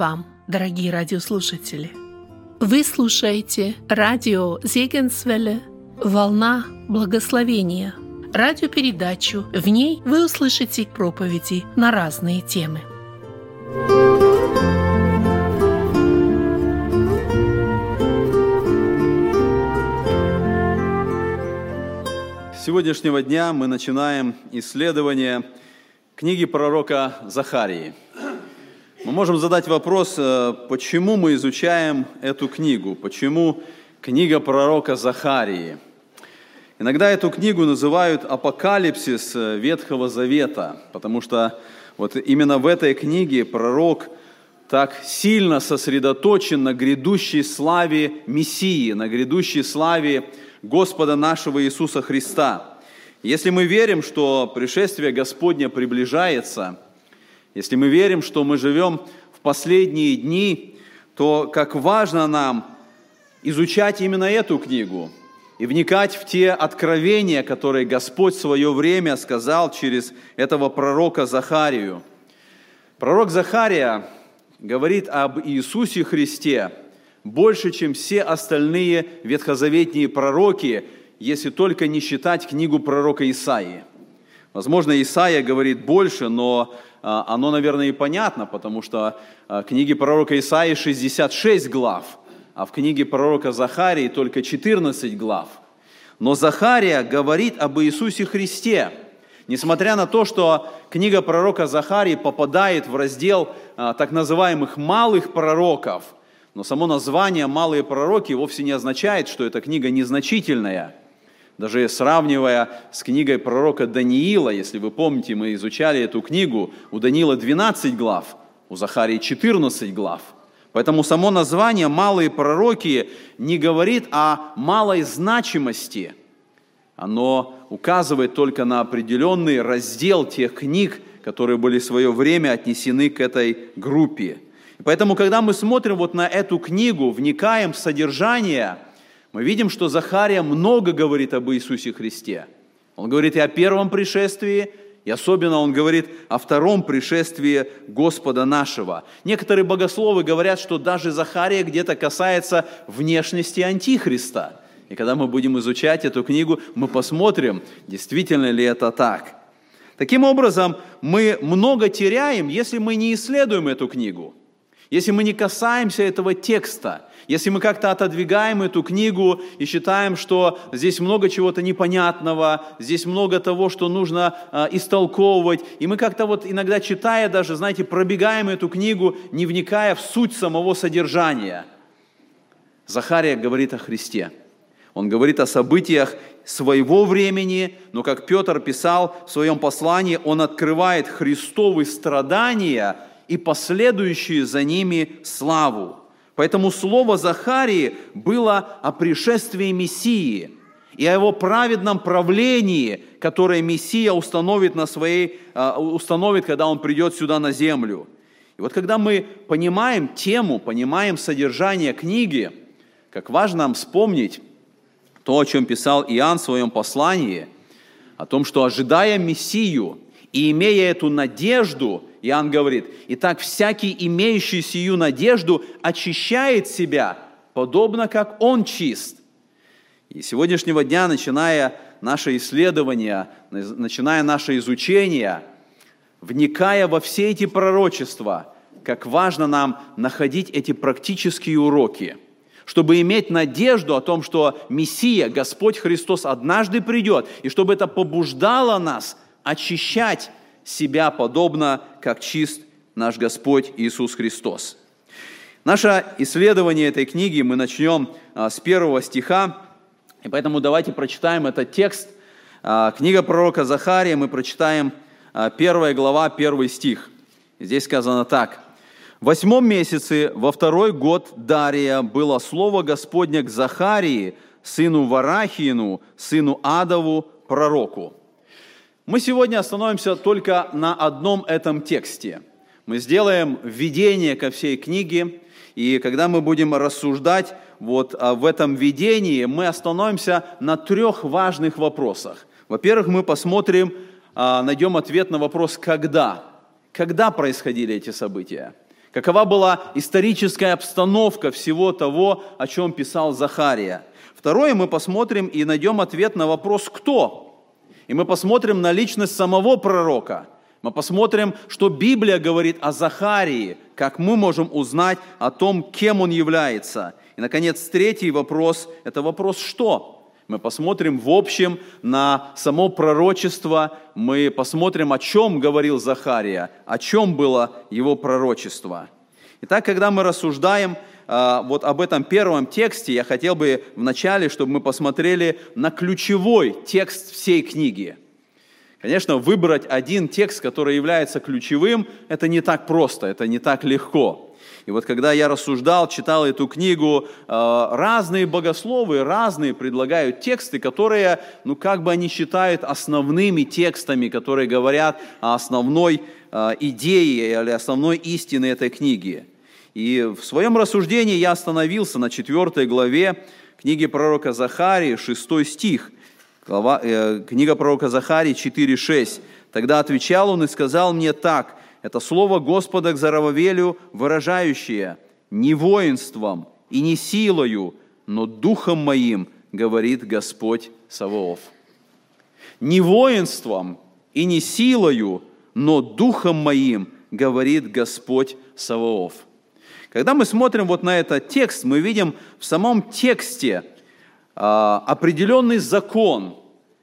Вам, дорогие радиослушатели! Вы слушаете радио Зегенсвелле «Волна благословения» радиопередачу. В ней вы услышите проповеди на разные темы. С сегодняшнего дня мы начинаем исследование книги пророка Захарии – мы можем задать вопрос, э, почему мы изучаем эту книгу, почему книга пророка Захарии. Иногда эту книгу называют апокалипсис Ветхого Завета, потому что вот именно в этой книге пророк так сильно сосредоточен на грядущей славе Мессии, на грядущей славе Господа нашего Иисуса Христа. Если мы верим, что пришествие Господня приближается – если мы верим, что мы живем в последние дни, то как важно нам изучать именно эту книгу и вникать в те откровения, которые Господь в свое время сказал через этого пророка Захарию. Пророк Захария говорит об Иисусе Христе больше, чем все остальные ветхозаветные пророки, если только не считать книгу пророка Исаии. Возможно, Исаия говорит больше, но а, оно, наверное, и понятно, потому что а, в книге пророка Исаии 66 глав, а в книге пророка Захарии только 14 глав. Но Захария говорит об Иисусе Христе. Несмотря на то, что книга пророка Захарии попадает в раздел а, так называемых малых пророков, но само название «малые пророки» вовсе не означает, что эта книга незначительная – даже сравнивая с книгой пророка Даниила, если вы помните, мы изучали эту книгу, у Даниила 12 глав, у Захарии 14 глав. Поэтому само название «малые пророки» не говорит о малой значимости. Оно указывает только на определенный раздел тех книг, которые были в свое время отнесены к этой группе. поэтому, когда мы смотрим вот на эту книгу, вникаем в содержание – мы видим, что Захария много говорит об Иисусе Христе. Он говорит и о первом пришествии, и особенно он говорит о втором пришествии Господа нашего. Некоторые богословы говорят, что даже Захария где-то касается внешности Антихриста. И когда мы будем изучать эту книгу, мы посмотрим, действительно ли это так. Таким образом, мы много теряем, если мы не исследуем эту книгу, если мы не касаемся этого текста – если мы как-то отодвигаем эту книгу и считаем, что здесь много чего-то непонятного, здесь много того, что нужно э, истолковывать, и мы как-то вот иногда читая даже, знаете, пробегаем эту книгу, не вникая в суть самого содержания. Захария говорит о Христе. Он говорит о событиях своего времени, но, как Петр писал в своем послании, он открывает Христовы страдания и последующие за ними славу. Поэтому слово Захарии было о пришествии Мессии и о его праведном правлении, которое Мессия установит, на своей, а, установит, когда он придет сюда на землю. И вот когда мы понимаем тему, понимаем содержание книги, как важно нам вспомнить то, о чем писал Иоанн в своем послании, о том, что ожидая Мессию и имея эту надежду, Иоанн говорит, «Итак, всякий, имеющий сию надежду, очищает себя, подобно как он чист». И сегодняшнего дня, начиная наше исследование, начиная наше изучение, вникая во все эти пророчества, как важно нам находить эти практические уроки, чтобы иметь надежду о том, что Мессия, Господь Христос однажды придет, и чтобы это побуждало нас очищать себя подобно, как чист наш Господь Иисус Христос. Наше исследование этой книги мы начнем а, с первого стиха, и поэтому давайте прочитаем этот текст. А, книга пророка Захария, мы прочитаем а, первая глава, первый стих. Здесь сказано так. «В восьмом месяце, во второй год Дария, было слово Господня к Захарии, сыну Варахиину, сыну Адову, пророку». Мы сегодня остановимся только на одном этом тексте. Мы сделаем введение ко всей книге, и когда мы будем рассуждать вот а, в этом видении, мы остановимся на трех важных вопросах. Во-первых, мы посмотрим, а, найдем ответ на вопрос «когда?». Когда происходили эти события? Какова была историческая обстановка всего того, о чем писал Захария. Второе, мы посмотрим и найдем ответ на вопрос «кто?». И мы посмотрим на личность самого пророка. Мы посмотрим, что Библия говорит о Захарии, как мы можем узнать о том, кем он является. И, наконец, третий вопрос – это вопрос «что?». Мы посмотрим в общем на само пророчество, мы посмотрим, о чем говорил Захария, о чем было его пророчество. Итак, когда мы рассуждаем вот об этом первом тексте я хотел бы вначале, чтобы мы посмотрели на ключевой текст всей книги. Конечно, выбрать один текст, который является ключевым, это не так просто, это не так легко. И вот когда я рассуждал, читал эту книгу, а, разные богословы, разные предлагают тексты, которые, ну как бы они считают основными текстами, которые говорят о основной а, идее или основной истине этой книги. И в своем рассуждении я остановился на 4 главе книги пророка Захарии, 6 стих. Глава, э, книга пророка Захарии 4.6. «Тогда отвечал он и сказал мне так, это слово Господа к Зарававелю, выражающее «не воинством и не силою, но духом моим, говорит Господь Саваоф». Не воинством и не силою, но духом моим, говорит Господь Саваоф. Когда мы смотрим вот на этот текст, мы видим в самом тексте а, определенный закон,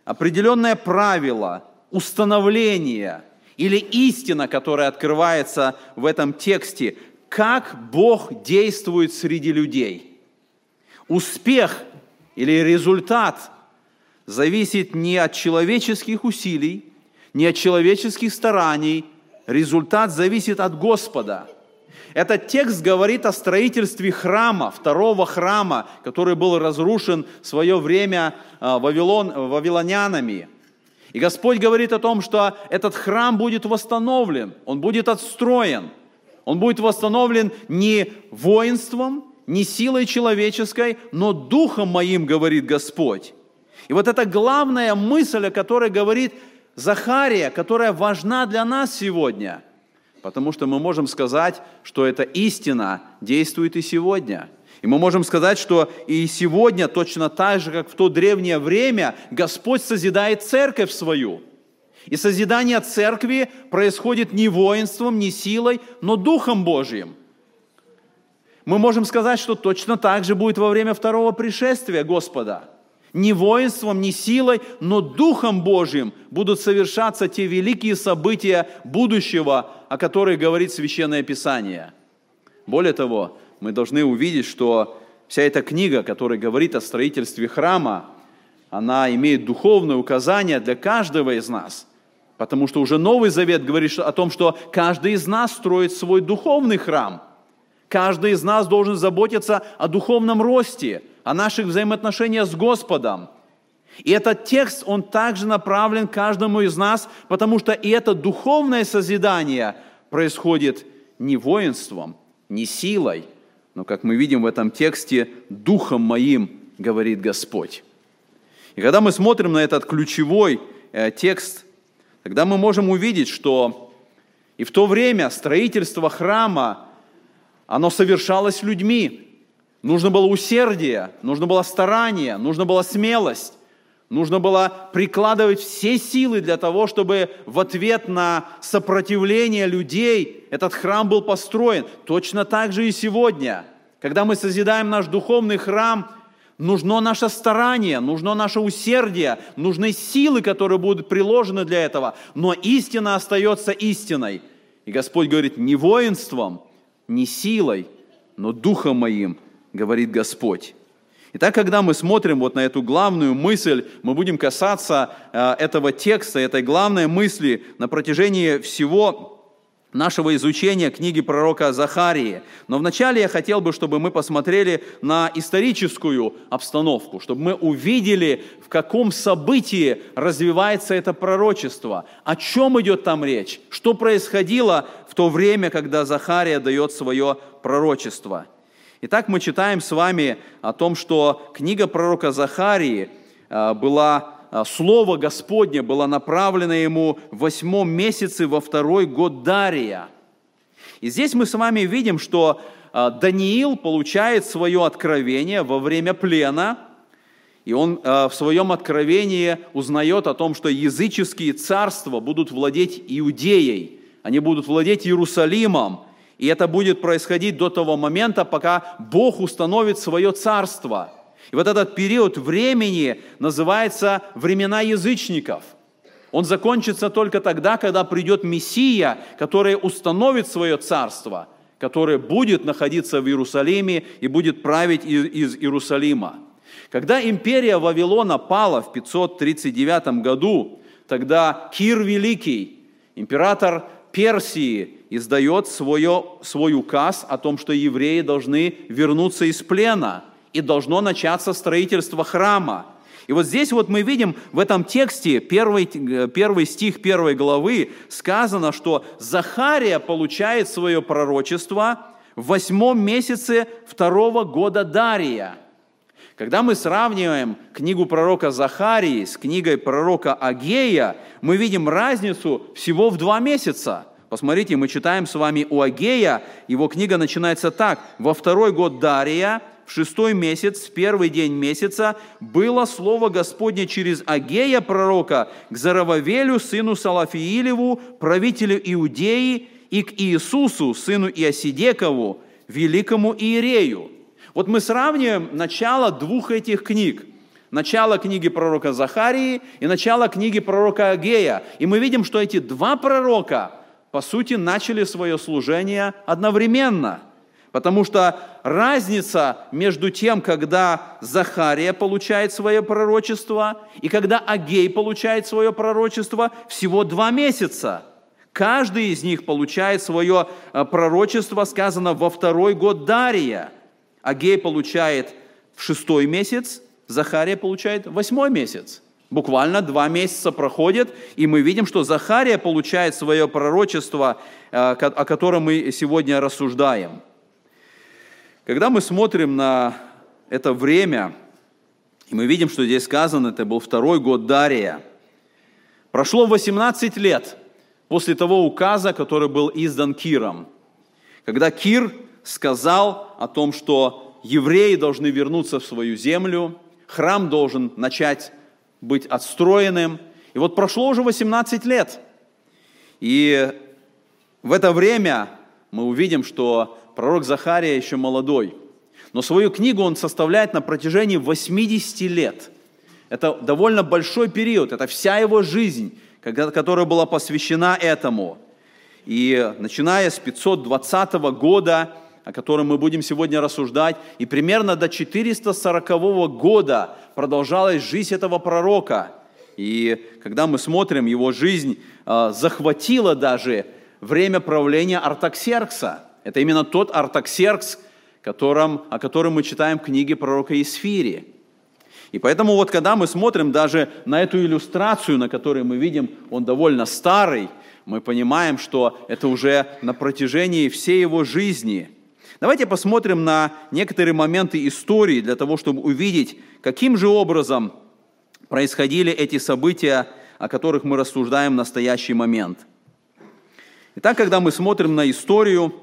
определенное правило, установление или истина, которая открывается в этом тексте, как Бог действует среди людей. Успех или результат зависит не от человеческих усилий, не от человеческих стараний, результат зависит от Господа – этот текст говорит о строительстве храма, второго храма, который был разрушен в свое время а, Вавилон, вавилонянами. И Господь говорит о том, что этот храм будет восстановлен, он будет отстроен. Он будет восстановлен не воинством, не силой человеческой, но духом моим, говорит Господь. И вот это главная мысль, о которой говорит Захария, которая важна для нас сегодня – Потому что мы можем сказать, что эта истина действует и сегодня. И мы можем сказать, что и сегодня, точно так же, как в то древнее время, Господь созидает церковь свою. И созидание церкви происходит не воинством, не силой, но Духом Божьим. Мы можем сказать, что точно так же будет во время второго пришествия Господа – не воинством, не силой, но Духом Божьим будут совершаться те великие события будущего, о которых говорит Священное Писание. Более того, мы должны увидеть, что вся эта книга, которая говорит о строительстве храма, она имеет духовное указание для каждого из нас. Потому что уже Новый Завет говорит о том, что каждый из нас строит свой духовный храм. Каждый из нас должен заботиться о духовном росте – о наших взаимоотношениях с Господом. И этот текст, он также направлен каждому из нас, потому что и это духовное созидание происходит не воинством, не силой, но, как мы видим в этом тексте, «духом моим», говорит Господь. И когда мы смотрим на этот ключевой э, текст, тогда мы можем увидеть, что и в то время строительство храма, оно совершалось людьми. Нужно было усердие, нужно было старание, нужно была смелость. Нужно было прикладывать все силы для того, чтобы в ответ на сопротивление людей этот храм был построен. Точно так же и сегодня. Когда мы созидаем наш духовный храм, нужно наше старание, нужно наше усердие, нужны силы, которые будут приложены для этого. Но истина остается истиной. И Господь говорит, не воинством, не силой, но духом моим – говорит Господь. Итак, когда мы смотрим вот на эту главную мысль, мы будем касаться э, этого текста, этой главной мысли на протяжении всего нашего изучения книги пророка Захарии. Но вначале я хотел бы, чтобы мы посмотрели на историческую обстановку, чтобы мы увидели, в каком событии развивается это пророчество, о чем идет там речь, что происходило в то время, когда Захария дает свое пророчество – Итак, мы читаем с вами о том, что книга пророка Захарии а, была, а, Слово Господне было направлено ему в восьмом месяце во второй год Дария. И здесь мы с вами видим, что а, Даниил получает свое откровение во время плена, и он в своем откровении узнает о том, что языческие царства будут владеть Иудеей, они будут владеть Иерусалимом, и это будет происходить до того момента, пока Бог установит свое царство. И вот этот период времени называется времена язычников. Он закончится только тогда, когда придет Мессия, который установит свое царство – который будет находиться в Иерусалиме и будет править из Иерусалима. Когда империя Вавилона пала в 539 году, тогда Кир Великий, император Персии, издает свое, свой указ о том, что евреи должны вернуться из плена, и должно начаться строительство храма – и вот здесь вот мы видим в этом тексте, первый, первый стих первой главы, сказано, что Захария получает свое пророчество в восьмом месяце второго года Дария. Когда мы сравниваем книгу пророка Захарии с книгой пророка Агея, мы видим разницу всего в два месяца. Посмотрите, мы читаем с вами у Агея, его книга начинается так. «Во второй год Дария, в шестой месяц, в первый день месяца, было слово Господне через Агея пророка к Зарававелю, сыну Салафиилеву, правителю Иудеи, и к Иисусу, сыну Иосидекову, великому Иерею. Вот мы сравниваем начало двух этих книг. Начало книги пророка Захарии и начало книги пророка Агея. И мы видим, что эти два пророка, по сути, начали свое служение одновременно – Потому что разница между тем, когда Захария получает свое пророчество и когда Агей получает свое пророчество, всего два месяца. Каждый из них получает свое э, пророчество, сказано во второй год Дария. Агей получает в шестой месяц, Захария получает в восьмой месяц. Буквально два месяца проходит, и мы видим, что Захария получает свое пророчество, э, о котором мы сегодня рассуждаем. Когда мы смотрим на это время, и мы видим, что здесь сказано, это был второй год Дария, прошло 18 лет после того указа, который был издан Киром, когда Кир сказал о том, что евреи должны вернуться в свою землю, храм должен начать быть отстроенным. И вот прошло уже 18 лет. И в это время мы увидим, что пророк Захария еще молодой, но свою книгу он составляет на протяжении 80 лет. Это довольно большой период, это вся его жизнь, которая была посвящена этому. И начиная с 520 года, о котором мы будем сегодня рассуждать, и примерно до 440 года продолжалась жизнь этого пророка. И когда мы смотрим, его жизнь а, захватила даже время правления Артаксеркса – это именно тот Артаксеркс, которым, о котором мы читаем в книге пророка Исфири. И поэтому вот когда мы смотрим даже на эту иллюстрацию, на которой мы видим, он довольно старый, мы понимаем, что это уже на протяжении всей его жизни. Давайте посмотрим на некоторые моменты истории для того, чтобы увидеть, каким же образом происходили эти события, о которых мы рассуждаем в настоящий момент. Итак, когда мы смотрим на историю,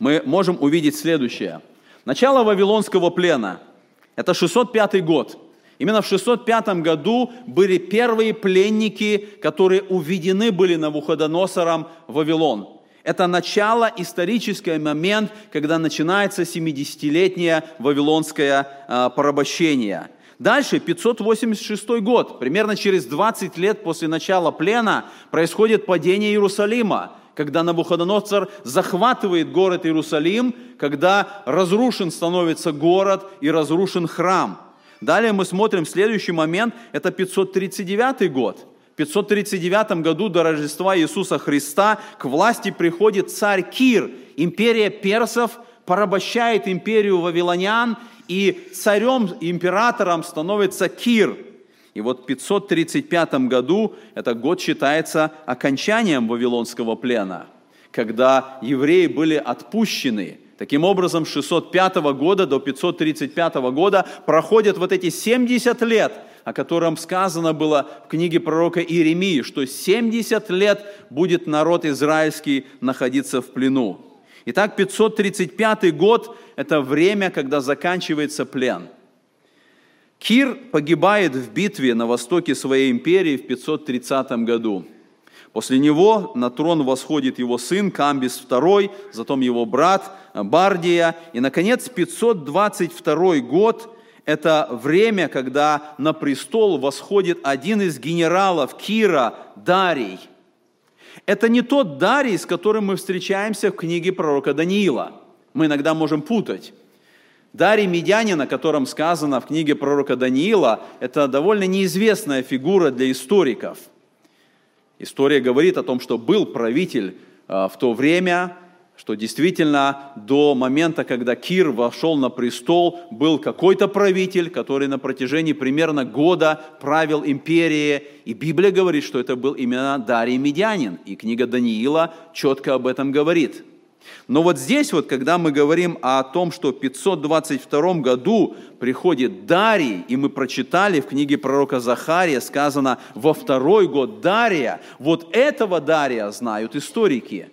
мы можем увидеть следующее. Начало Вавилонского плена – это 605 год. Именно в 605 году были первые пленники, которые уведены были Навуходоносором в Вавилон. Это начало, исторический момент, когда начинается 70-летнее вавилонское а, порабощение. Дальше, 586 год, примерно через 20 лет после начала плена, происходит падение Иерусалима когда Навуходоносор захватывает город Иерусалим, когда разрушен становится город и разрушен храм. Далее мы смотрим следующий момент, это 539 год. В 539 году до Рождества Иисуса Христа к власти приходит царь Кир. Империя персов порабощает империю вавилонян, и царем, императором становится Кир – и вот в 535 году, это год считается окончанием Вавилонского плена, когда евреи были отпущены. Таким образом, с 605 года до 535 года проходят вот эти 70 лет о котором сказано было в книге пророка Иеремии, что 70 лет будет народ израильский находиться в плену. Итак, 535 год – это время, когда заканчивается плен. Кир погибает в битве на востоке своей империи в 530 году. После него на трон восходит его сын Камбис II, затем его брат Бардия. И, наконец, 522 год – это время, когда на престол восходит один из генералов Кира, Дарий. Это не тот Дарий, с которым мы встречаемся в книге пророка Даниила. Мы иногда можем путать. Дарий Медянин, о котором сказано в книге пророка Даниила, это довольно неизвестная фигура для историков – История говорит о том, что был правитель а, в то время, что действительно до момента, когда Кир вошел на престол, был какой-то правитель, который на протяжении примерно года правил империей. И Библия говорит, что это был именно Дарий Медянин. И книга Даниила четко об этом говорит – но вот здесь вот, когда мы говорим о том, что в 522 году приходит Дарий, и мы прочитали в книге пророка Захария, сказано во второй год Дария, вот этого Дария знают историки.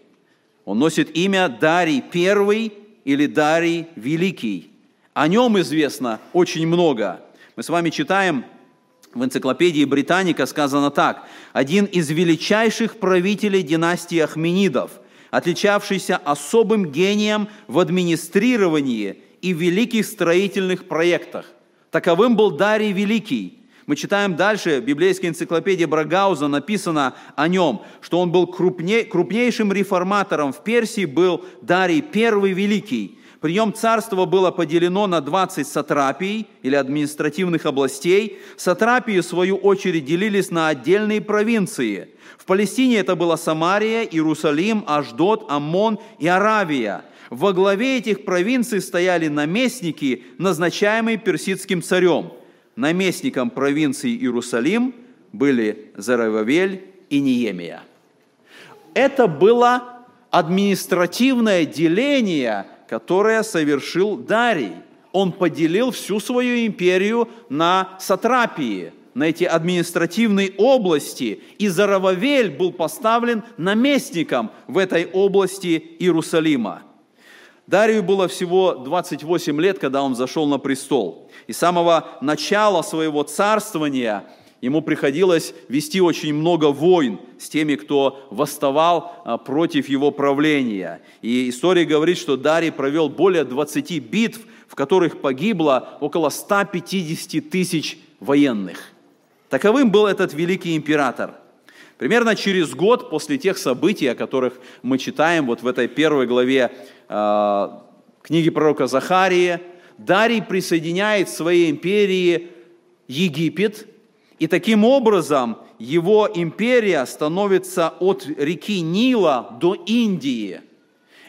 Он носит имя Дарий Первый или Дарий Великий. О нем известно очень много. Мы с вами читаем в энциклопедии Британика сказано так. Один из величайших правителей династии Ахменидов – отличавшийся особым гением в администрировании и великих строительных проектах. Таковым был Дарий Великий. Мы читаем дальше, в библейской энциклопедии Брагауза написано о нем, что он был крупней, крупнейшим реформатором в Персии, был Дарий Первый Великий. При нем царство было поделено на 20 сатрапий или административных областей. Сатрапии, в свою очередь, делились на отдельные провинции – в Палестине это была Самария, Иерусалим, Аждот, Аммон и Аравия. Во главе этих провинций стояли наместники, назначаемые персидским царем. Наместником провинции Иерусалим были Зарававель и Неемия. Это было административное деление, которое совершил Дарий. Он поделил всю свою империю на сатрапии – на эти административные области, и Зарававель был поставлен наместником в этой области Иерусалима. Дарию было всего 28 лет, когда он зашел на престол. И с самого начала своего царствования ему приходилось вести очень много войн с теми, кто восставал а, против его правления. И история говорит, что Дарий провел более 20 битв, в которых погибло около 150 тысяч военных. Таковым был этот великий император. Примерно через год после тех событий, о которых мы читаем вот в этой первой главе э, книги пророка Захарии, Дарий присоединяет своей империи Египет, и таким образом его империя становится от реки Нила до Индии.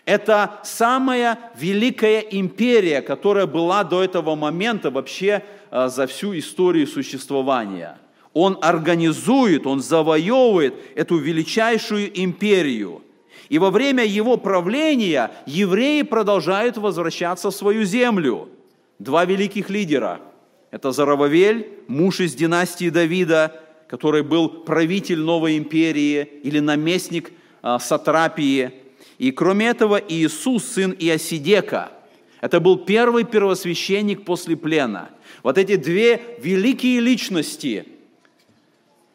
Это самая великая империя, которая была до этого момента вообще э, за всю историю существования – он организует, он завоевывает эту величайшую империю. И во время его правления евреи продолжают возвращаться в свою землю. Два великих лидера. Это Зарававель, муж из династии Давида, который был правитель новой империи или наместник а, Сатрапии. И кроме этого Иисус, сын Иосидека. Это был первый первосвященник после плена. Вот эти две великие личности –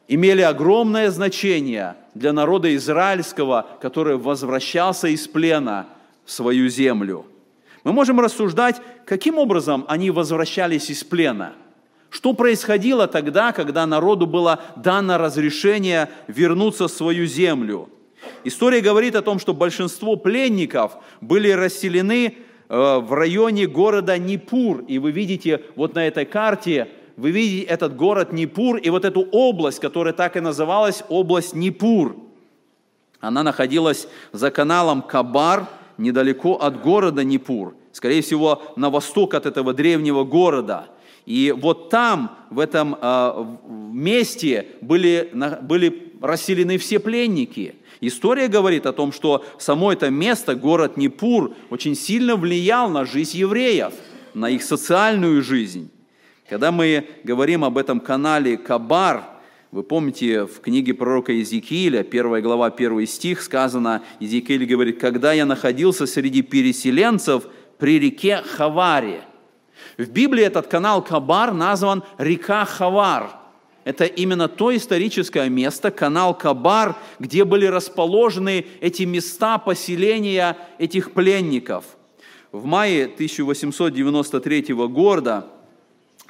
имели огромное значение для народа израильского, который возвращался из плена в свою землю. Мы можем рассуждать, каким образом они возвращались из плена. Что происходило тогда, когда народу было дано разрешение вернуться в свою землю? История говорит о том, что большинство пленников были расселены э, в районе города Нипур. И вы видите вот на этой карте вы видите этот город Нипур и вот эту область, которая так и называлась область Нипур. Она находилась за каналом Кабар, недалеко от города Нипур, скорее всего, на восток от этого древнего города. И вот там, в этом э, месте, были, были расселены все пленники. История говорит о том, что само это место, город Нипур, очень сильно влиял на жизнь евреев, на их социальную жизнь. Когда мы говорим об этом канале Кабар, вы помните, в книге пророка Иезекииля, 1 глава, 1 стих, сказано, Иезекииль говорит, «Когда я находился среди переселенцев при реке Хаваре». В Библии этот канал Кабар назван река Хавар. Это именно то историческое место, канал Кабар, где были расположены эти места поселения этих пленников. В мае 1893 года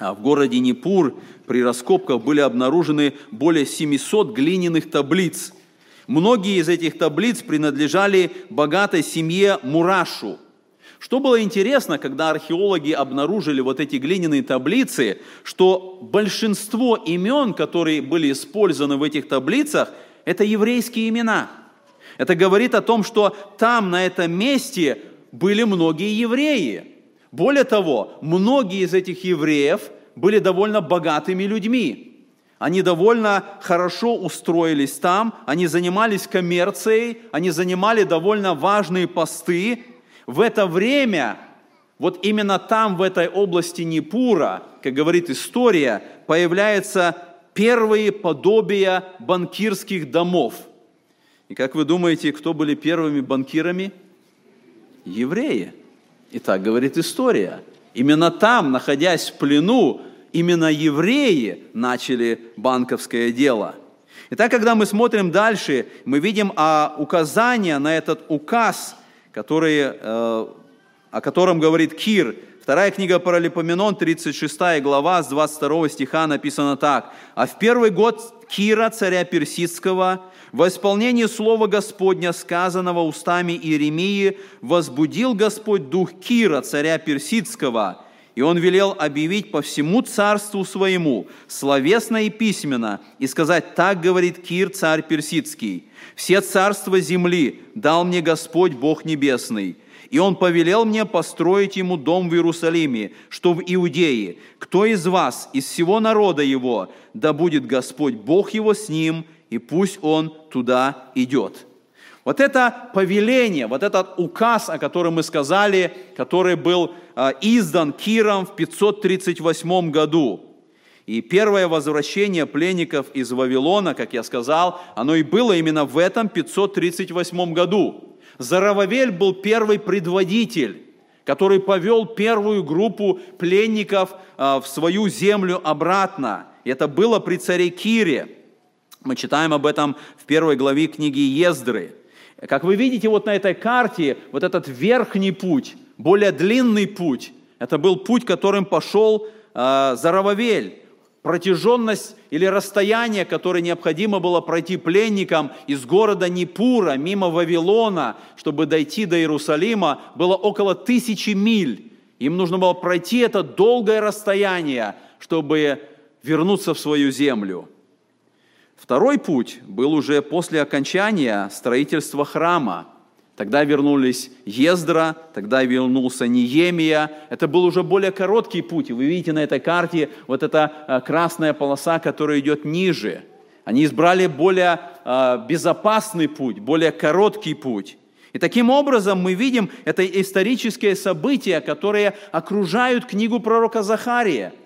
в городе Непур при раскопках были обнаружены более 700 глиняных таблиц. Многие из этих таблиц принадлежали богатой семье Мурашу. Что было интересно, когда археологи обнаружили вот эти глиняные таблицы, что большинство имен, которые были использованы в этих таблицах, это еврейские имена. Это говорит о том, что там, на этом месте, были многие евреи – более того, многие из этих евреев были довольно богатыми людьми. Они довольно хорошо устроились там, они занимались коммерцией, они занимали довольно важные посты. В это время, вот именно там, в этой области Непура, как говорит история, появляются первые подобия банкирских домов. И как вы думаете, кто были первыми банкирами? Евреи – и так говорит история. Именно там, находясь в плену, именно евреи начали банковское дело. Итак, когда мы смотрим дальше, мы видим а, указание на этот указ, который, э, о котором говорит Кир. Вторая книга Паралипоменон, 36 глава, с 22 стиха написано так. «А в первый год Кира, царя Персидского, во исполнение слова Господня, сказанного устами Иеремии, возбудил Господь дух Кира, царя Персидского, и он велел объявить по всему царству своему, словесно и письменно, и сказать, так говорит Кир, царь Персидский, «Все царства земли дал мне Господь Бог Небесный, и он повелел мне построить ему дом в Иерусалиме, что в Иудее. Кто из вас, из всего народа его, да будет Господь Бог его с ним, и пусть он туда идет. Вот это повеление, вот этот указ, о котором мы сказали, который был а, издан Киром в 538 году. И первое возвращение пленников из Вавилона, как я сказал, оно и было именно в этом 538 году. Зарававель был первый предводитель, который повел первую группу пленников а, в свою землю обратно. Это было при царе Кире. Мы читаем об этом в первой главе книги Ездры. Как вы видите вот на этой карте, вот этот верхний путь, более длинный путь, это был путь, которым пошел э, Зарававель. Протяженность или расстояние, которое необходимо было пройти пленникам из города Непура, мимо Вавилона, чтобы дойти до Иерусалима, было около тысячи миль. Им нужно было пройти это долгое расстояние, чтобы вернуться в свою землю. Второй путь был уже после окончания строительства храма. Тогда вернулись Ездра, тогда вернулся Неемия. Это был уже более короткий путь. вы видите на этой карте вот эта э, красная полоса, которая идет ниже. Они избрали более э, безопасный путь, более короткий путь. И таким образом мы видим это исторические события, которые окружают книгу пророка Захария –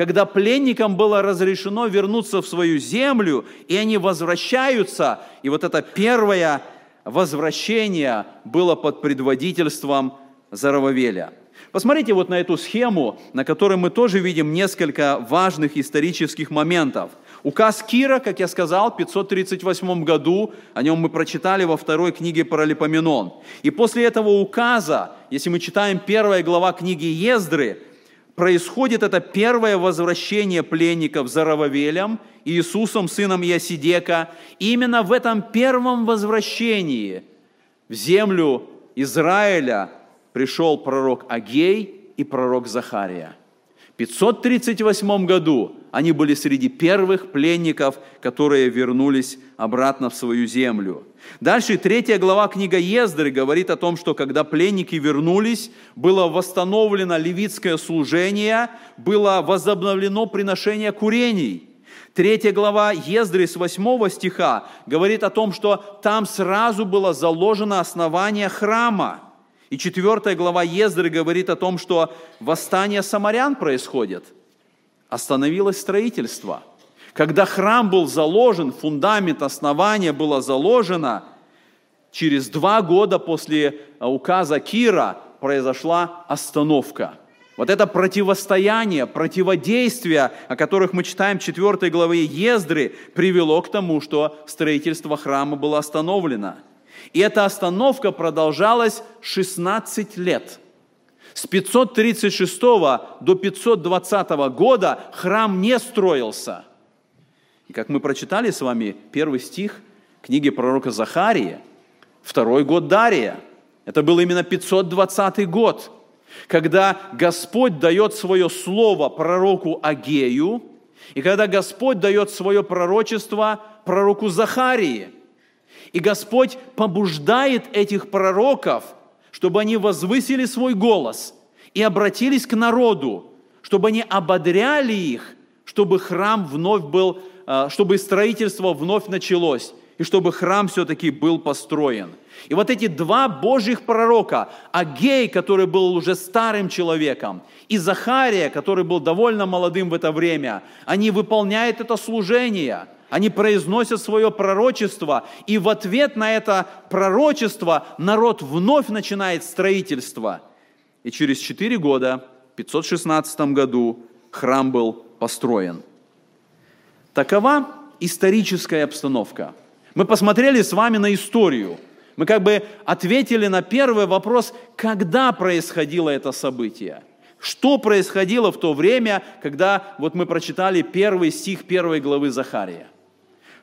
когда пленникам было разрешено вернуться в свою землю, и они возвращаются, и вот это первое возвращение было под предводительством Зарававеля. Посмотрите вот на эту схему, на которой мы тоже видим несколько важных исторических моментов. Указ Кира, как я сказал, в 538 году, о нем мы прочитали во второй книге Паралипоменон. И после этого указа, если мы читаем первая глава книги Ездры, происходит это первое возвращение пленников за Рававелем, Иисусом, сыном Ясидека. И именно в этом первом возвращении в землю Израиля пришел пророк Агей и пророк Захария. В 538 году они были среди первых пленников, которые вернулись обратно в свою землю. Дальше третья глава книга Ездры говорит о том, что когда пленники вернулись, было восстановлено левитское служение, было возобновлено приношение курений. Третья глава Ездры с 8 стиха говорит о том, что там сразу было заложено основание храма. И четвертая глава Ездры говорит о том, что восстание самарян происходит – остановилось строительство. Когда храм был заложен, фундамент, основание было заложено, через два года после а, указа Кира произошла остановка. Вот это противостояние, противодействие, о которых мы читаем в 4 главе Ездры, привело к тому, что строительство храма было остановлено. И эта остановка продолжалась 16 лет. С 536 до 520 года храм не строился. И как мы прочитали с вами первый стих книги пророка Захарии, второй год Дария, это был именно 520 год – когда Господь дает свое слово пророку Агею, и когда Господь дает свое пророчество пророку Захарии. И Господь побуждает этих пророков, чтобы они возвысили свой голос и обратились к народу, чтобы они ободряли их, чтобы храм вновь был, чтобы строительство вновь началось, и чтобы храм все-таки был построен. И вот эти два божьих пророка, Агей, который был уже старым человеком, и Захария, который был довольно молодым в это время, они выполняют это служение, они произносят свое пророчество, и в ответ на это пророчество народ вновь начинает строительство. И через четыре года, в 516 году, храм был построен. Такова историческая обстановка. Мы посмотрели с вами на историю – мы как бы ответили на первый вопрос, когда происходило это событие. Что происходило в то время, когда вот мы прочитали первый стих первой главы Захария.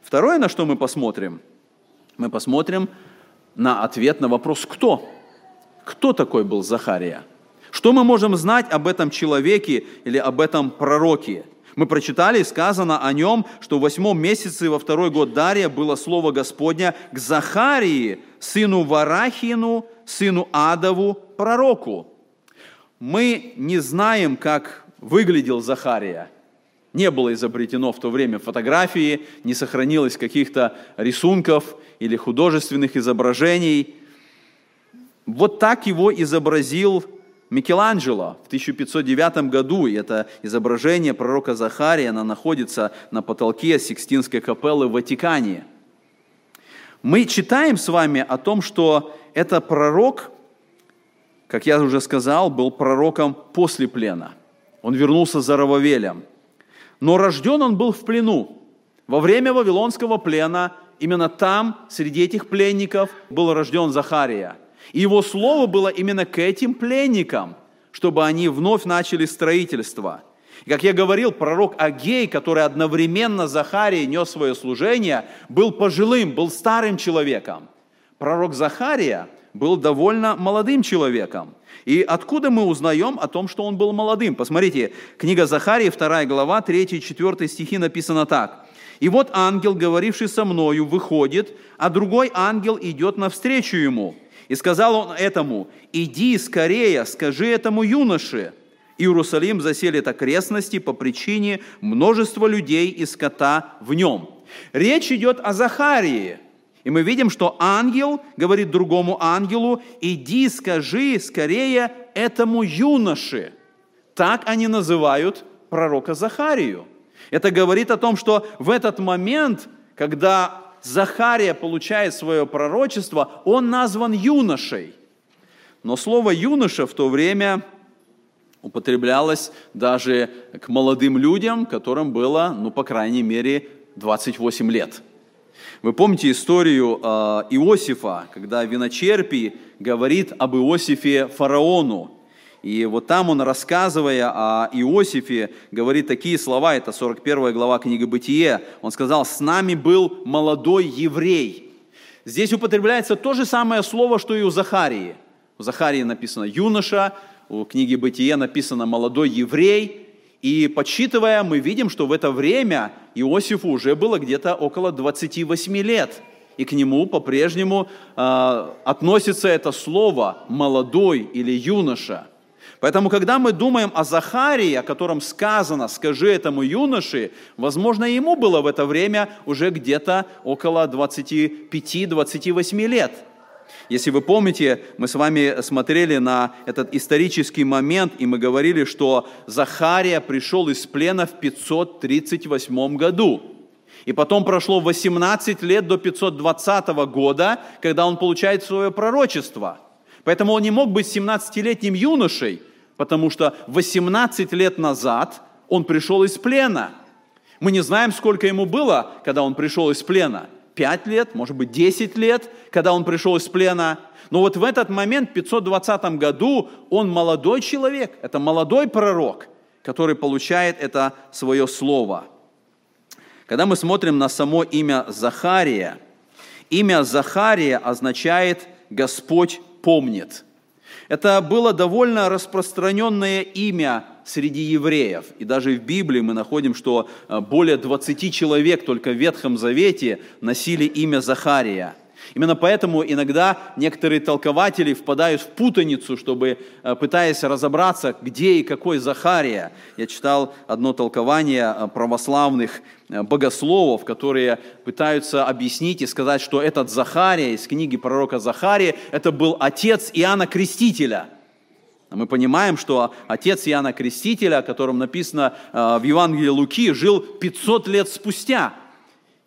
Второе, на что мы посмотрим, мы посмотрим на ответ на вопрос «кто?». Кто такой был Захария? Что мы можем знать об этом человеке или об этом пророке? Мы прочитали, сказано о нем, что в восьмом месяце во второй год Дария было слово Господня к Захарии, сыну Варахину, сыну Адову, пророку. Мы не знаем, как выглядел Захария. Не было изобретено в то время фотографии, не сохранилось каких-то рисунков или художественных изображений. Вот так его изобразил Микеланджело в 1509 году, и это изображение пророка Захария, оно находится на потолке Сикстинской капеллы в Ватикане. Мы читаем с вами о том, что это пророк, как я уже сказал, был пророком после плена. Он вернулся за Рававелем. Но рожден он был в плену. Во время Вавилонского плена именно там, среди этих пленников, был рожден Захария – и его слово было именно к этим пленникам, чтобы они вновь начали строительство. И, как я говорил, пророк Агей, который одновременно Захарии нес свое служение, был пожилым, был старым человеком. Пророк Захария был довольно молодым человеком. И откуда мы узнаем о том, что он был молодым? Посмотрите, книга Захарии, 2 глава, 3 и 4 стихи написано так. «И вот ангел, говоривший со мною, выходит, а другой ангел идет навстречу ему, и сказал он этому, иди скорее, скажи этому юноше. Иерусалим заселит окрестности по причине множества людей и скота в нем. Речь идет о Захарии. И мы видим, что ангел говорит другому ангелу, иди скажи скорее этому юноше. Так они называют пророка Захарию. Это говорит о том, что в этот момент, когда Захария получает свое пророчество, он назван юношей. Но слово юноша в то время употреблялось даже к молодым людям, которым было, ну, по крайней мере, 28 лет. Вы помните историю э, Иосифа, когда виночерпий говорит об Иосифе фараону, и вот там он, рассказывая о Иосифе, говорит такие слова, это 41 глава книги «Бытие». Он сказал, «С нами был молодой еврей». Здесь употребляется то же самое слово, что и у Захарии. У Захарии написано «юноша», у книги «Бытие» написано «молодой еврей». И подсчитывая, мы видим, что в это время Иосифу уже было где-то около 28 лет. И к нему по-прежнему э, относится это слово «молодой» или «юноша». Поэтому, когда мы думаем о Захарии, о котором сказано, скажи этому юноше, возможно, ему было в это время уже где-то около 25-28 лет. Если вы помните, мы с вами смотрели на этот исторический момент, и мы говорили, что Захария пришел из плена в 538 году. И потом прошло 18 лет до 520 года, когда он получает свое пророчество. Поэтому он не мог быть 17-летним юношей, потому что 18 лет назад он пришел из плена. Мы не знаем, сколько ему было, когда он пришел из плена – 5 лет, может быть 10 лет, когда он пришел из плена. Но вот в этот момент, в 520 году, он молодой человек, это молодой пророк, который получает это свое слово. Когда мы смотрим на само имя Захария, имя Захария означает «Господь помнит». Это было довольно распространенное имя среди евреев. И даже в Библии мы находим, что э, более 20 человек только в Ветхом Завете носили имя Захария. Именно поэтому иногда некоторые толкователи впадают в путаницу, чтобы, э, пытаясь разобраться, где и какой Захария. Я читал одно толкование э, православных богословов, которые пытаются объяснить и сказать, что этот Захария из книги пророка Захария, это был отец Иоанна Крестителя – мы понимаем, что отец Иоанна Крестителя, о котором написано э, в Евангелии Луки, жил 500 лет спустя.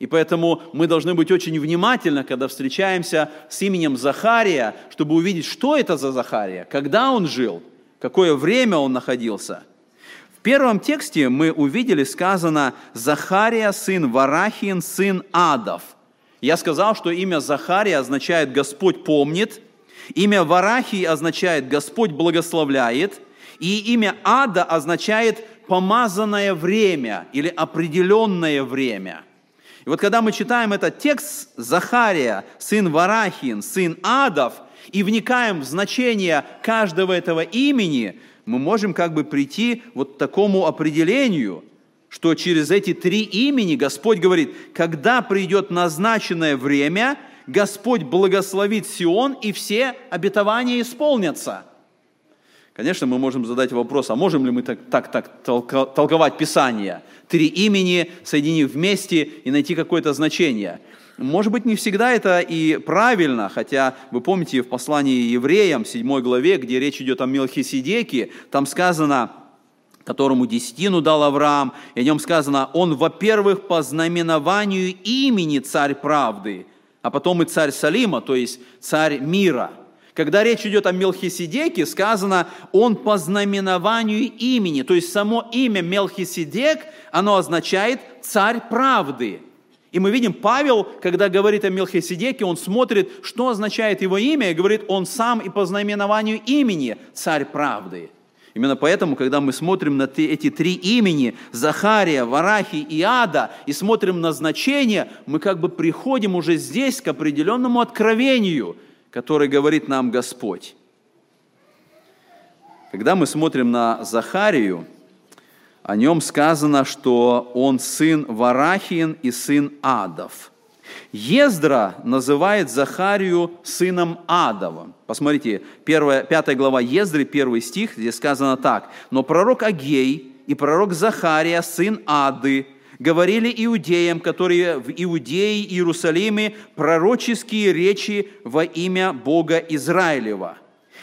И поэтому мы должны быть очень внимательны, когда встречаемся с именем Захария, чтобы увидеть, что это за Захария, когда он жил, какое время он находился. В первом тексте мы увидели сказано «Захария, сын Варахин, сын Адов». Я сказал, что имя Захария означает «Господь помнит», Имя Варахи означает «Господь благословляет», и имя Ада означает «помазанное время» или «определенное время». И вот когда мы читаем этот текст Захария, сын Варахин, сын Адов, и вникаем в значение каждого этого имени, мы можем как бы прийти вот к такому определению, что через эти три имени Господь говорит, когда придет назначенное время – Господь благословит Сион, и все обетования исполнятся. Конечно, мы можем задать вопрос, а можем ли мы так, так, так толковать Писание? Три имени соединив вместе и найти какое-то значение. Может быть, не всегда это и правильно, хотя вы помните в послании евреям, 7 главе, где речь идет о Мелхиседеке, там сказано, которому десятину дал Авраам, и о нем сказано, он, во-первых, по знаменованию имени царь правды, а потом и царь Салима, то есть царь мира. Когда речь идет о Мелхиседеке, сказано, он по знаменованию имени, то есть само имя Мелхиседек, оно означает царь правды. И мы видим, Павел, когда говорит о Мелхиседеке, он смотрит, что означает его имя, и говорит, он сам и по знаменованию имени царь правды. Именно поэтому, когда мы смотрим на эти три имени, Захария, Варахи и Ада, и смотрим на значение, мы как бы приходим уже здесь к определенному откровению, которое говорит нам Господь. Когда мы смотрим на Захарию, о нем сказано, что он сын Варахин и сын Адов – Ездра называет Захарию сыном Адовым. Посмотрите, 1, 5 глава Ездры, первый стих, здесь сказано так. «Но пророк Агей и пророк Захария, сын Ады, говорили иудеям, которые в Иудее и Иерусалиме, пророческие речи во имя Бога Израилева».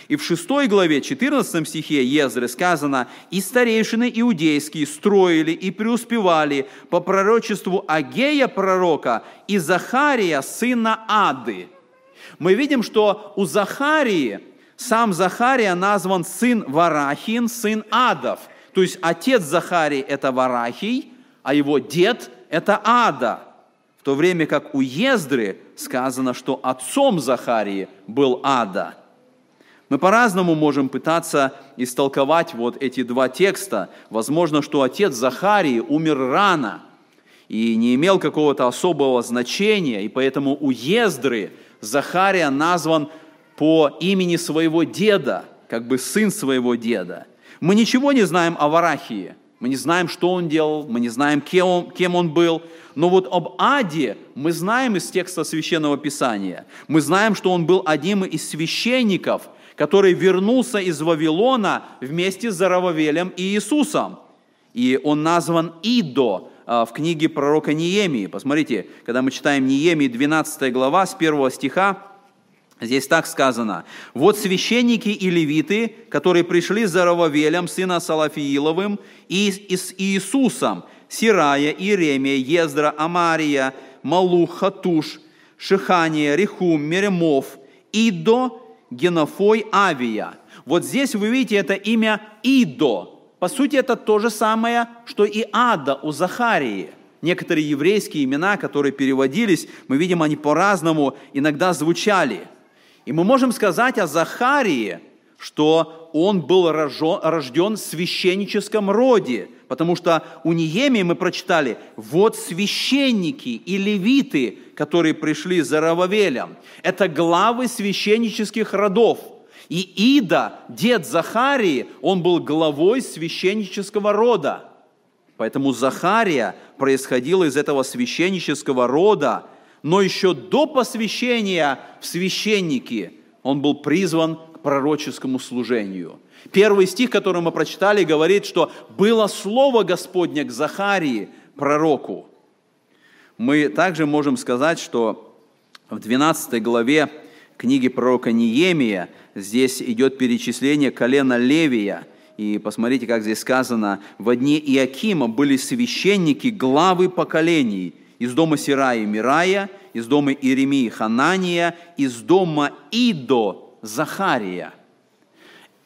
И в 6 главе, 14 стихе Езры сказано, «И старейшины иудейские строили и преуспевали по пророчеству Агея пророка и Захария, сына Ады». Мы видим, что у Захарии, сам Захария назван сын Варахин, сын Адов. То есть отец Захарии – это Варахий, а его дед – это Ада. В то время как у Ездры сказано, что отцом Захарии был Ада – мы по-разному можем пытаться истолковать вот эти два текста. Возможно, что отец Захарии умер рано и не имел какого-то особого значения, и поэтому у Ездры Захария назван по имени своего деда, как бы сын своего деда. Мы ничего не знаем о Варахии, мы не знаем, что он делал, мы не знаем, кем он, кем он был, но вот об Аде мы знаем из текста Священного Писания. Мы знаем, что он был одним из священников – который вернулся из Вавилона вместе с Зарававелем и Иисусом. И он назван Идо а, в книге пророка Неемии. Посмотрите, когда мы читаем Неемии 12 глава с 1 стиха, Здесь так сказано. «Вот священники и левиты, которые пришли за Рававелем, сына Салафииловым, и с Иисусом, Сирая, Иеремия, Ездра, Амария, Малух, Хатуш, Шихания, Рехум, Меремов, Идо, Генофой, Авия». Вот здесь вы видите это имя Идо. По сути, это то же самое, что и Ада у Захарии. Некоторые еврейские имена, которые переводились, мы видим, они по-разному иногда звучали – и мы можем сказать о Захарии, что он был рожден в священническом роде, потому что у Ниемии мы прочитали, вот священники и левиты, которые пришли за Рававелем. Это главы священнических родов. И Ида, дед Захарии, он был главой священнического рода. Поэтому Захария происходил из этого священнического рода, но еще до посвящения в священники он был призван к пророческому служению. Первый стих, который мы прочитали, говорит, что было слово Господне к Захарии, пророку. Мы также можем сказать, что в 12 главе книги пророка Неемия здесь идет перечисление колена Левия. И посмотрите, как здесь сказано, «В дни Иакима были священники, главы поколений, из дома Сирая Мирая, из дома Иеремии Ханания, из дома Идо Захария.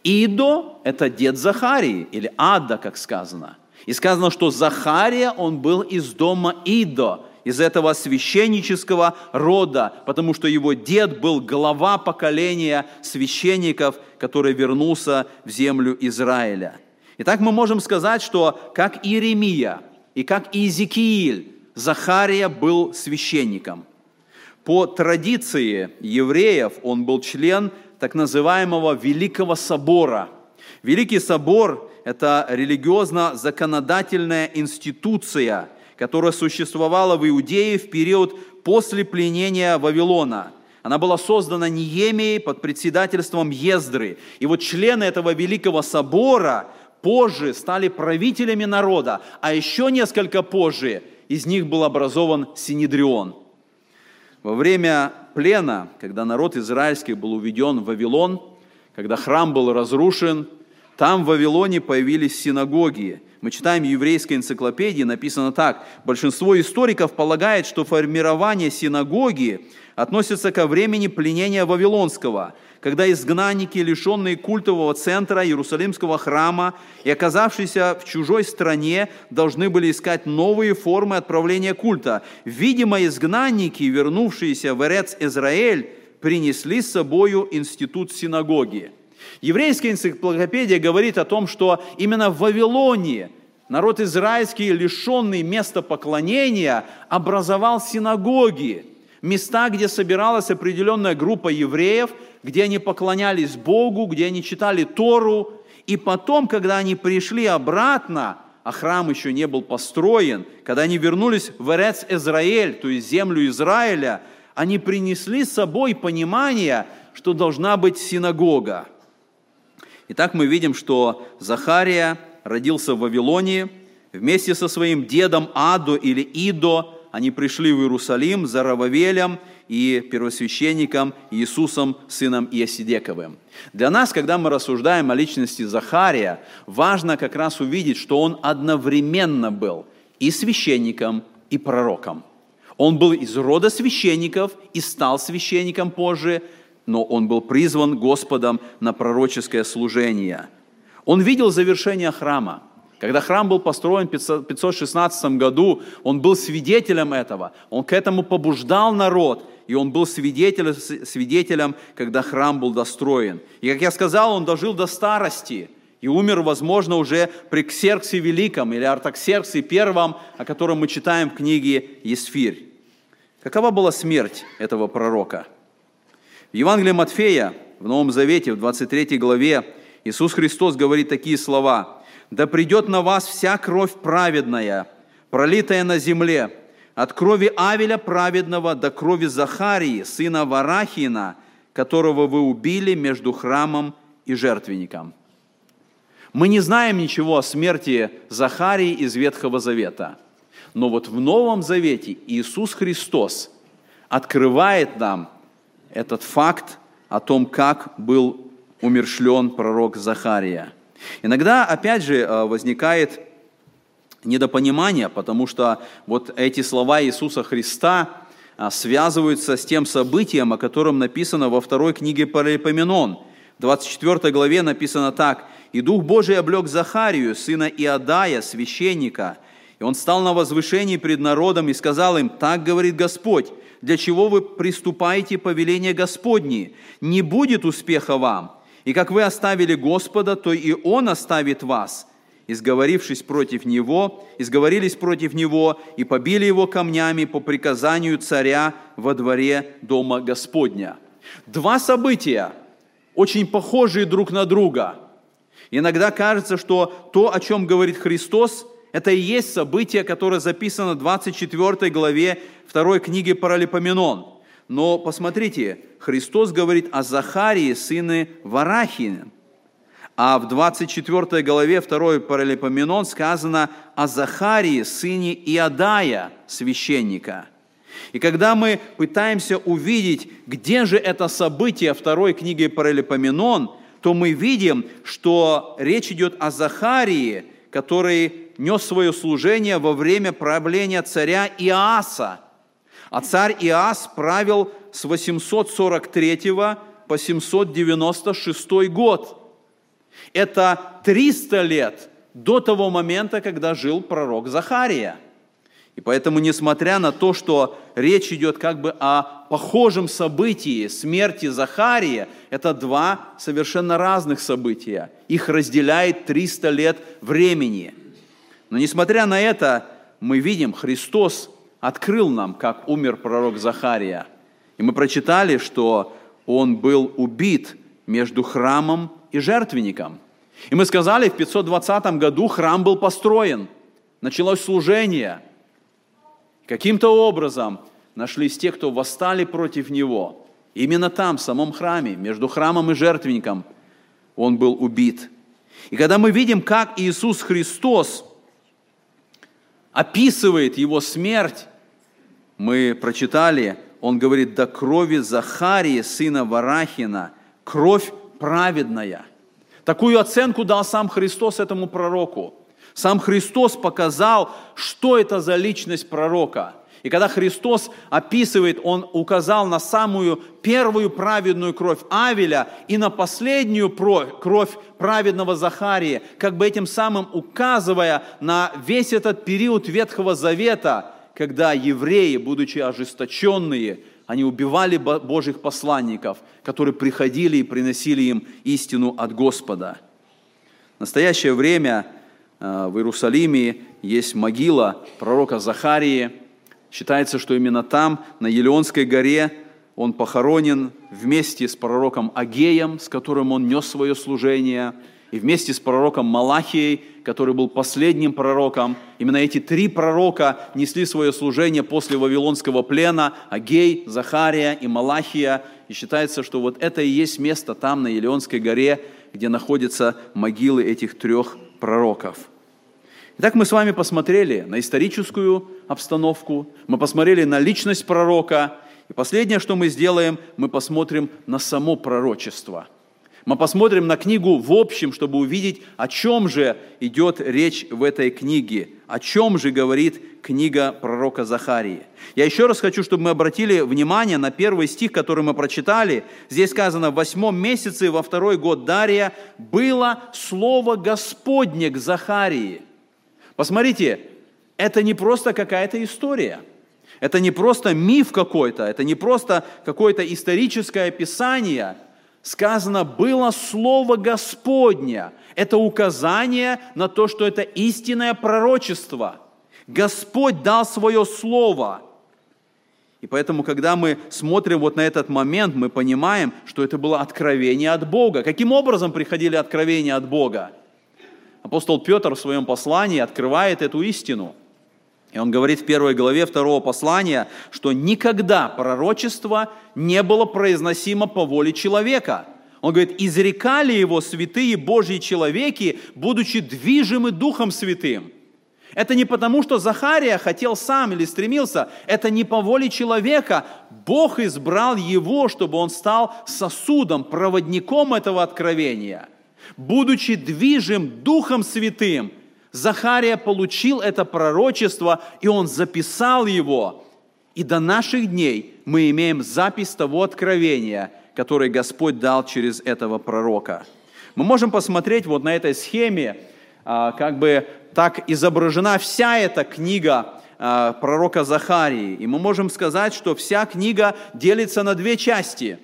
Идо – это дед Захарии, или Ада, как сказано. И сказано, что Захария, он был из дома Идо, из этого священнического рода, потому что его дед был глава поколения священников, который вернулся в землю Израиля. Итак, мы можем сказать, что как Иеремия и как Иезекииль, Захария был священником. По традиции евреев он был член так называемого Великого Собора. Великий Собор – это религиозно-законодательная институция, которая существовала в Иудее в период после пленения Вавилона. Она была создана Неемией под председательством Ездры. И вот члены этого Великого Собора позже стали правителями народа, а еще несколько позже из них был образован Синедрион. Во время плена, когда народ израильский был уведен в Вавилон, когда храм был разрушен, там в Вавилоне появились синагоги. Мы читаем в еврейской энциклопедии, написано так. Большинство историков полагает, что формирование синагоги относится ко времени пленения Вавилонского – когда изгнанники, лишенные культового центра Иерусалимского храма и оказавшиеся в чужой стране, должны были искать новые формы отправления культа. Видимо, изгнанники, вернувшиеся в Эрец Израиль, принесли с собою институт синагоги. Еврейская энциклопедия говорит о том, что именно в Вавилоне народ израильский, лишенный места поклонения, образовал синагоги, места, где собиралась определенная группа евреев – где они поклонялись Богу, где они читали Тору. И потом, когда они пришли обратно, а храм еще не был построен, когда они вернулись в Эрец Израиль, то есть землю Израиля, они принесли с собой понимание, что должна быть синагога. Итак, мы видим, что Захария родился в Вавилоне, вместе со своим дедом Адо или Идо они пришли в Иерусалим за Рававелем – и первосвященником Иисусом, сыном Иосидековым. Для нас, когда мы рассуждаем о личности Захария, важно как раз увидеть, что он одновременно был и священником, и пророком. Он был из рода священников и стал священником позже, но он был призван Господом на пророческое служение. Он видел завершение храма – когда храм был построен в 516 году, он был свидетелем этого. Он к этому побуждал народ, и он был свидетелем, свидетелем, когда храм был достроен. И, как я сказал, он дожил до старости и умер, возможно, уже при Ксерксе Великом или Артаксерксе Первом, о котором мы читаем в книге Есфирь. Какова была смерть этого пророка? В Евангелии Матфея, в Новом Завете, в 23 главе, Иисус Христос говорит такие слова – да придет на вас вся кровь праведная, пролитая на земле, от крови Авеля праведного до крови Захарии, сына Варахина, которого вы убили между храмом и жертвенником. Мы не знаем ничего о смерти Захарии из Ветхого Завета, но вот в Новом Завете Иисус Христос открывает нам этот факт о том, как был умершлен пророк Захария. Иногда, опять же, э, возникает недопонимание, потому что вот эти слова Иисуса Христа э, связываются с тем событием, о котором написано во второй книге Паралипоменон. В 24 главе написано так. «И Дух Божий облег Захарию, сына Иодая, священника, и он стал на возвышении пред народом и сказал им, так говорит Господь, для чего вы приступаете повеление Господни? Не будет успеха вам. И как вы оставили Господа, то и Он оставит вас. Изговорившись против Него, изговорились против Него и побили Его камнями по приказанию царя во дворе Дома Господня. Два события, очень похожие друг на друга. Иногда кажется, что то, о чем говорит Христос, это и есть событие, которое записано в 24 главе 2 книги Паралипоменон. Но посмотрите, Христос говорит о Захарии, сыне Варахин. А в 24 главе 2 Паралипоменон сказано о Захарии, сыне Иодая, священника. И когда мы пытаемся увидеть, где же это событие второй книги Паралипоменон, то мы видим, что речь идет о Захарии, который нес свое служение во время правления царя Иаса. А царь Иас правил с 843 по 796 год. Это 300 лет до того момента, когда жил пророк Захария. И поэтому, несмотря на то, что речь идет как бы о похожем событии смерти Захария, это два совершенно разных события. Их разделяет 300 лет времени. Но несмотря на это, мы видим, Христос открыл нам, как умер пророк Захария. И мы прочитали, что он был убит между храмом и жертвенником. И мы сказали, в 520 году храм был построен, началось служение. Каким-то образом нашлись те, кто восстали против него. Именно там, в самом храме, между храмом и жертвенником, он был убит. И когда мы видим, как Иисус Христос описывает его смерть, мы прочитали, он говорит, до крови Захарии, сына Варахина, кровь праведная. Такую оценку дал сам Христос этому пророку. Сам Христос показал, что это за личность пророка. И когда Христос описывает, Он указал на самую первую праведную кровь Авеля и на последнюю кровь праведного Захария, как бы этим самым указывая на весь этот период Ветхого Завета, когда евреи, будучи ожесточенные, они убивали Божьих посланников, которые приходили и приносили им истину от Господа. В настоящее время э, в Иерусалиме есть могила пророка Захарии. Считается, что именно там, на Елеонской горе, он похоронен вместе с пророком Агеем, с которым он нес свое служение – и вместе с пророком Малахией, который был последним пророком, именно эти три пророка несли свое служение после Вавилонского плена, Агей, Захария и Малахия. И считается, что вот это и есть место там, на Елеонской горе, где находятся могилы этих трех пророков. Итак, мы с вами посмотрели на историческую обстановку, мы посмотрели на личность пророка, и последнее, что мы сделаем, мы посмотрим на само пророчество – мы посмотрим на книгу в общем, чтобы увидеть, о чем же идет речь в этой книге, о чем же говорит книга пророка Захарии. Я еще раз хочу, чтобы мы обратили внимание на первый стих, который мы прочитали. Здесь сказано, в восьмом месяце, во второй год Дария, было слово Господне к Захарии. Посмотрите, это не просто какая-то история – это не просто миф какой-то, это не просто какое-то историческое описание – сказано, было Слово Господня. Это указание на то, что это истинное пророчество. Господь дал свое Слово. И поэтому, когда мы смотрим вот на этот момент, мы понимаем, что это было откровение от Бога. Каким образом приходили откровения от Бога? Апостол Петр в своем послании открывает эту истину – и он говорит в первой главе второго послания, что никогда пророчество не было произносимо по воле человека. Он говорит, изрекали его святые Божьи человеки, будучи движимы Духом Святым. Это не потому, что Захария хотел сам или стремился, это не по воле человека. Бог избрал его, чтобы он стал сосудом, проводником этого откровения. Будучи движим Духом Святым, Захария получил это пророчество, и он записал его. И до наших дней мы имеем запись того откровения, которое Господь дал через этого пророка. Мы можем посмотреть вот на этой схеме, а, как бы так изображена вся эта книга а, пророка Захарии. И мы можем сказать, что вся книга делится на две части.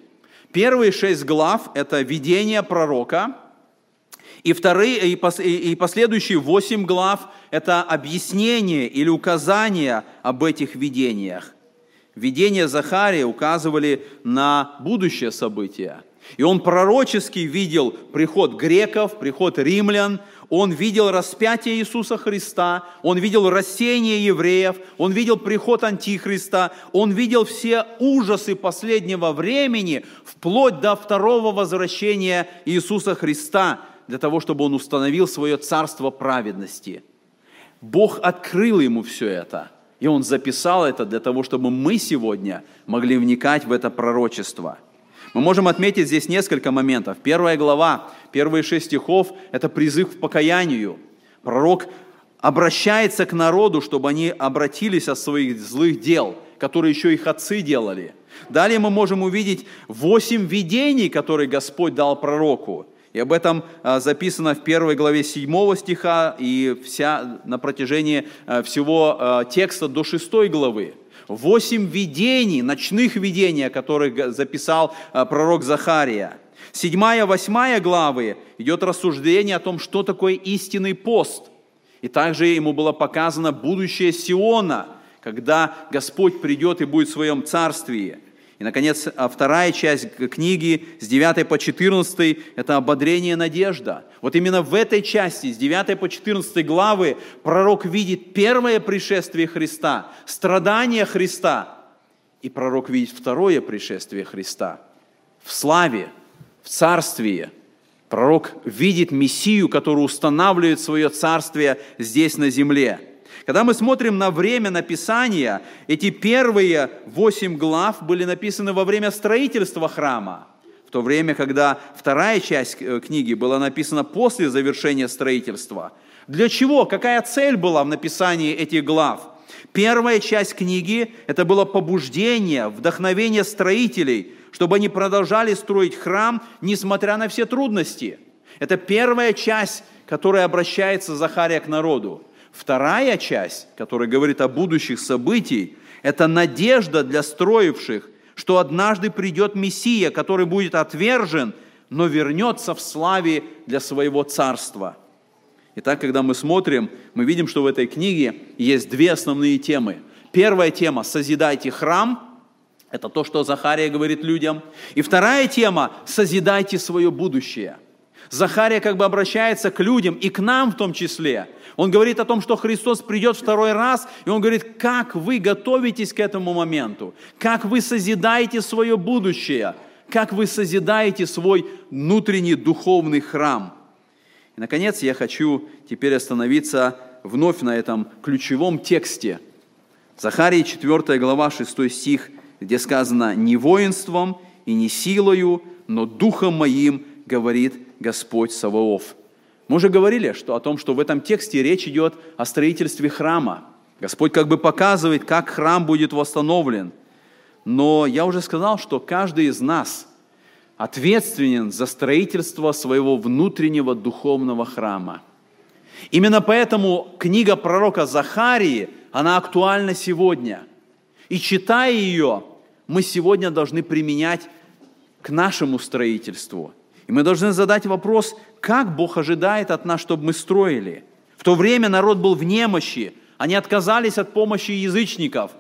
Первые шесть глав – это видение пророка, и, вторые, и последующие восемь глав – это объяснение или указание об этих видениях. Видения Захария указывали на будущее событие. И он пророчески видел приход греков, приход римлян, он видел распятие Иисуса Христа, он видел рассеяние евреев, он видел приход Антихриста, он видел все ужасы последнего времени, вплоть до второго возвращения Иисуса Христа, для того, чтобы он установил свое царство праведности. Бог открыл ему все это, и он записал это для того, чтобы мы сегодня могли вникать в это пророчество – мы можем отметить здесь несколько моментов. Первая глава, первые шесть стихов – это призыв к покаянию. Пророк обращается к народу, чтобы они обратились от своих злых дел, которые еще их отцы делали. Далее мы можем увидеть восемь видений, которые Господь дал пророку. И об этом а, записано в первой главе 7 стиха и вся, на протяжении а, всего а, текста до 6 главы восемь видений, ночных видений, которые записал а, пророк Захария. Седьмая, восьмая главы идет рассуждение о том, что такое истинный пост. И также ему было показано будущее Сиона, когда Господь придет и будет в своем царстве. И, наконец, а, вторая часть книги с 9 по 14 – это ободрение надежда. Вот именно в этой части, с 9 по 14 главы, пророк видит первое пришествие Христа, страдания Христа, и пророк видит второе пришествие Христа в славе, в царстве. Пророк видит Мессию, который устанавливает свое царствие здесь на земле – когда мы смотрим на время написания, эти первые восемь глав были написаны во время строительства храма, в то время, когда вторая часть э, книги была написана после завершения строительства. Для чего? Какая цель была в написании этих глав? Первая часть книги – это было побуждение, вдохновение строителей, чтобы они продолжали строить храм, несмотря на все трудности. Это первая часть, которая обращается Захария к народу. Вторая часть, которая говорит о будущих событиях, это надежда для строивших, что однажды придет Мессия, который будет отвержен, но вернется в славе для своего царства. Итак, когда мы смотрим, мы видим, что в этой книге есть две основные темы. Первая тема – «Созидайте храм», это то, что Захария говорит людям. И вторая тема – «Созидайте свое будущее». Захария как бы обращается к людям и к нам в том числе – он говорит о том, что Христос придет второй раз, и он говорит, как вы готовитесь к этому моменту, как вы созидаете свое будущее, как вы созидаете свой внутренний духовный храм. И, наконец, я хочу теперь остановиться вновь на этом ключевом тексте. Захарии 4 глава 6 стих, где сказано «Не воинством и не силою, но духом моим, говорит Господь Саваоф». Мы уже говорили что, о том, что в этом тексте речь идет о строительстве храма. Господь как бы показывает, как храм будет восстановлен. Но я уже сказал, что каждый из нас ответственен за строительство своего внутреннего духовного храма. Именно поэтому книга пророка Захарии, она актуальна сегодня. И читая ее, мы сегодня должны применять к нашему строительству. И мы должны задать вопрос, как Бог ожидает от нас, чтобы мы строили. В то время народ был в немощи, они отказались от помощи язычников.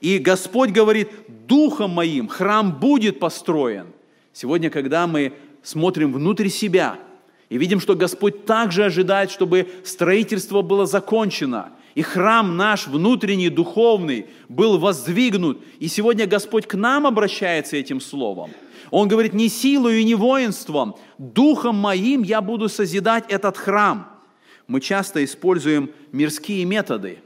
И Господь говорит, духом моим храм будет построен. Сегодня, когда мы смотрим внутрь себя и видим, что Господь также ожидает, чтобы строительство было закончено, и храм наш внутренний, духовный был воздвигнут, и сегодня Господь к нам обращается этим словом – он говорит, не силою и не воинством, духом моим я буду созидать этот храм. мы часто используем мирские методы.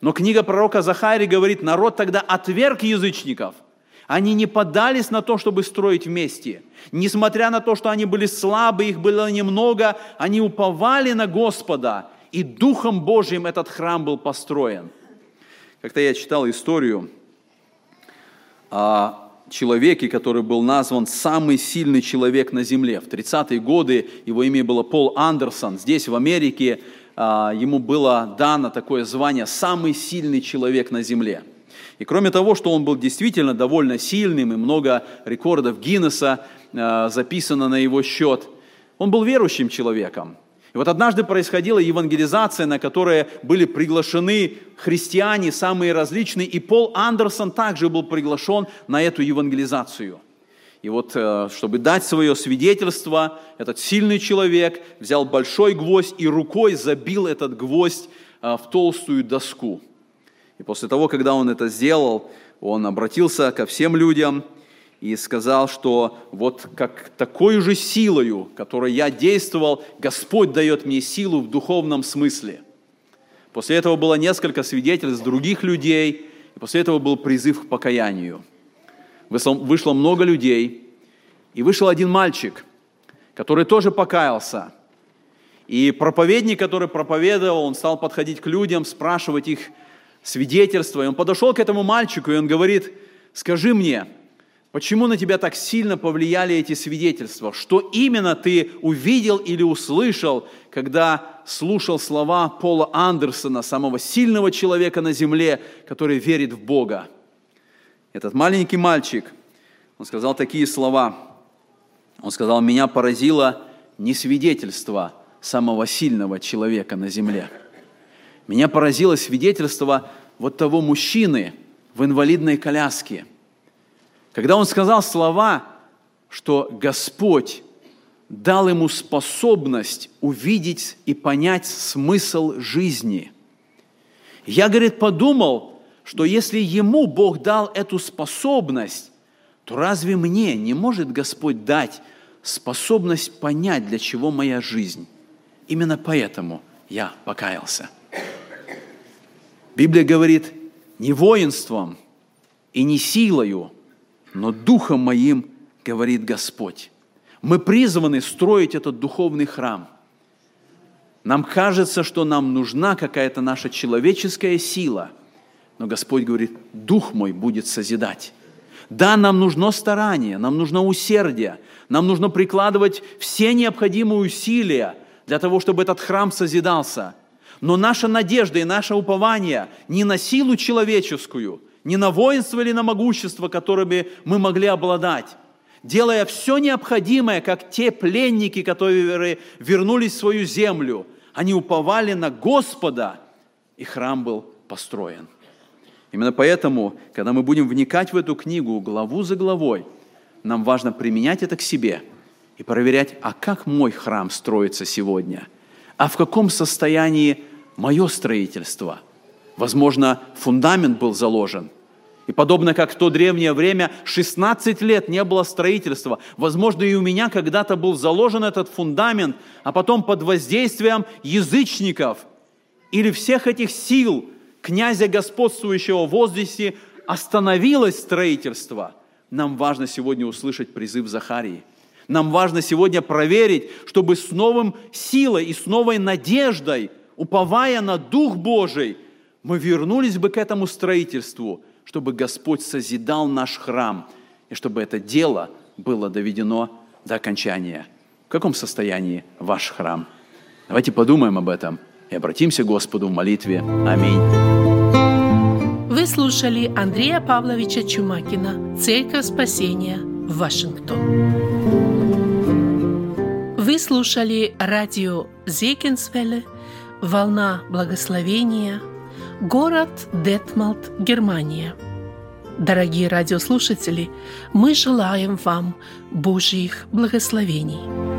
Но книга пророка Захарии говорит, народ тогда отверг язычников. Они не подались на то, чтобы строить вместе. Несмотря на то, что они были слабы, их было немного, они уповали на Господа, и Духом Божьим этот храм был построен. Как-то я читал историю о человеке, который был назван «самый сильный человек на земле». В 30-е годы его имя было Пол Андерсон. Здесь, в Америке, а, ему было дано такое звание «самый сильный человек на земле». И кроме того, что он был действительно довольно сильным, и много рекордов Гиннесса а, записано на его счет, он был верующим человеком. И вот однажды происходила евангелизация, на которой были приглашены христиане самые различные, и Пол Андерсон также был приглашен на эту евангелизацию. И вот, э, чтобы дать свое свидетельство, этот сильный человек взял большой гвоздь и рукой забил этот гвоздь э, в толстую доску. И после того, когда он это сделал, он обратился ко всем людям – и сказал, что вот как такой же силою, которой я действовал, Господь дает мне силу в духовном смысле. После этого было несколько свидетельств других людей, и после этого был призыв к покаянию. Вышло много людей, и вышел один мальчик, который тоже покаялся. И проповедник, который проповедовал, он стал подходить к людям, спрашивать их свидетельства. И он подошел к этому мальчику, и он говорит, скажи мне, Почему на тебя так сильно повлияли эти свидетельства? Что именно ты увидел или услышал, когда слушал слова Пола Андерсона, самого сильного человека на земле, который верит в Бога? Этот маленький мальчик, он сказал такие слова. Он сказал, меня поразило не свидетельство самого сильного человека на земле. Меня поразило свидетельство вот того мужчины в инвалидной коляске – когда он сказал слова, что Господь дал ему способность увидеть и понять смысл жизни. Я, говорит, подумал, что если ему Бог дал эту способность, то разве мне не может Господь дать способность понять, для чего моя жизнь? Именно поэтому я покаялся. Библия говорит, не воинством и не силою, но духом моим, говорит Господь. Мы призваны строить этот духовный храм. Нам кажется, что нам нужна какая-то наша человеческая сила, но Господь говорит, Дух мой будет созидать. Да, нам нужно старание, нам нужно усердие, нам нужно прикладывать все необходимые усилия для того, чтобы этот храм созидался. Но наша надежда и наше упование не на силу человеческую – не на воинство или на могущество, которыми мы могли обладать, делая все необходимое, как те пленники, которые вернулись в свою землю. Они уповали на Господа, и храм был построен. Именно поэтому, когда мы будем вникать в эту книгу главу за главой, нам важно применять это к себе и проверять, а как мой храм строится сегодня, а в каком состоянии мое строительство – Возможно, фундамент был заложен. И подобно как в то древнее время, 16 лет не было строительства. Возможно, и у меня когда-то был заложен этот фундамент, а потом под воздействием язычников или всех этих сил князя господствующего в воздухе остановилось строительство. Нам важно сегодня услышать призыв Захарии. Нам важно сегодня проверить, чтобы с новым силой и с новой надеждой, уповая на Дух Божий, мы вернулись бы к этому строительству, чтобы Господь созидал наш храм, и чтобы это дело было доведено до окончания. В каком состоянии ваш храм? Давайте подумаем об этом и обратимся к Господу в молитве. Аминь. Вы слушали Андрея Павловича Чумакина «Церковь спасения» Вашингтон. Вы слушали радио Зекинсвелле «Волна благословения» Город Детмалт, Германия. Дорогие радиослушатели, мы желаем вам Божьих благословений.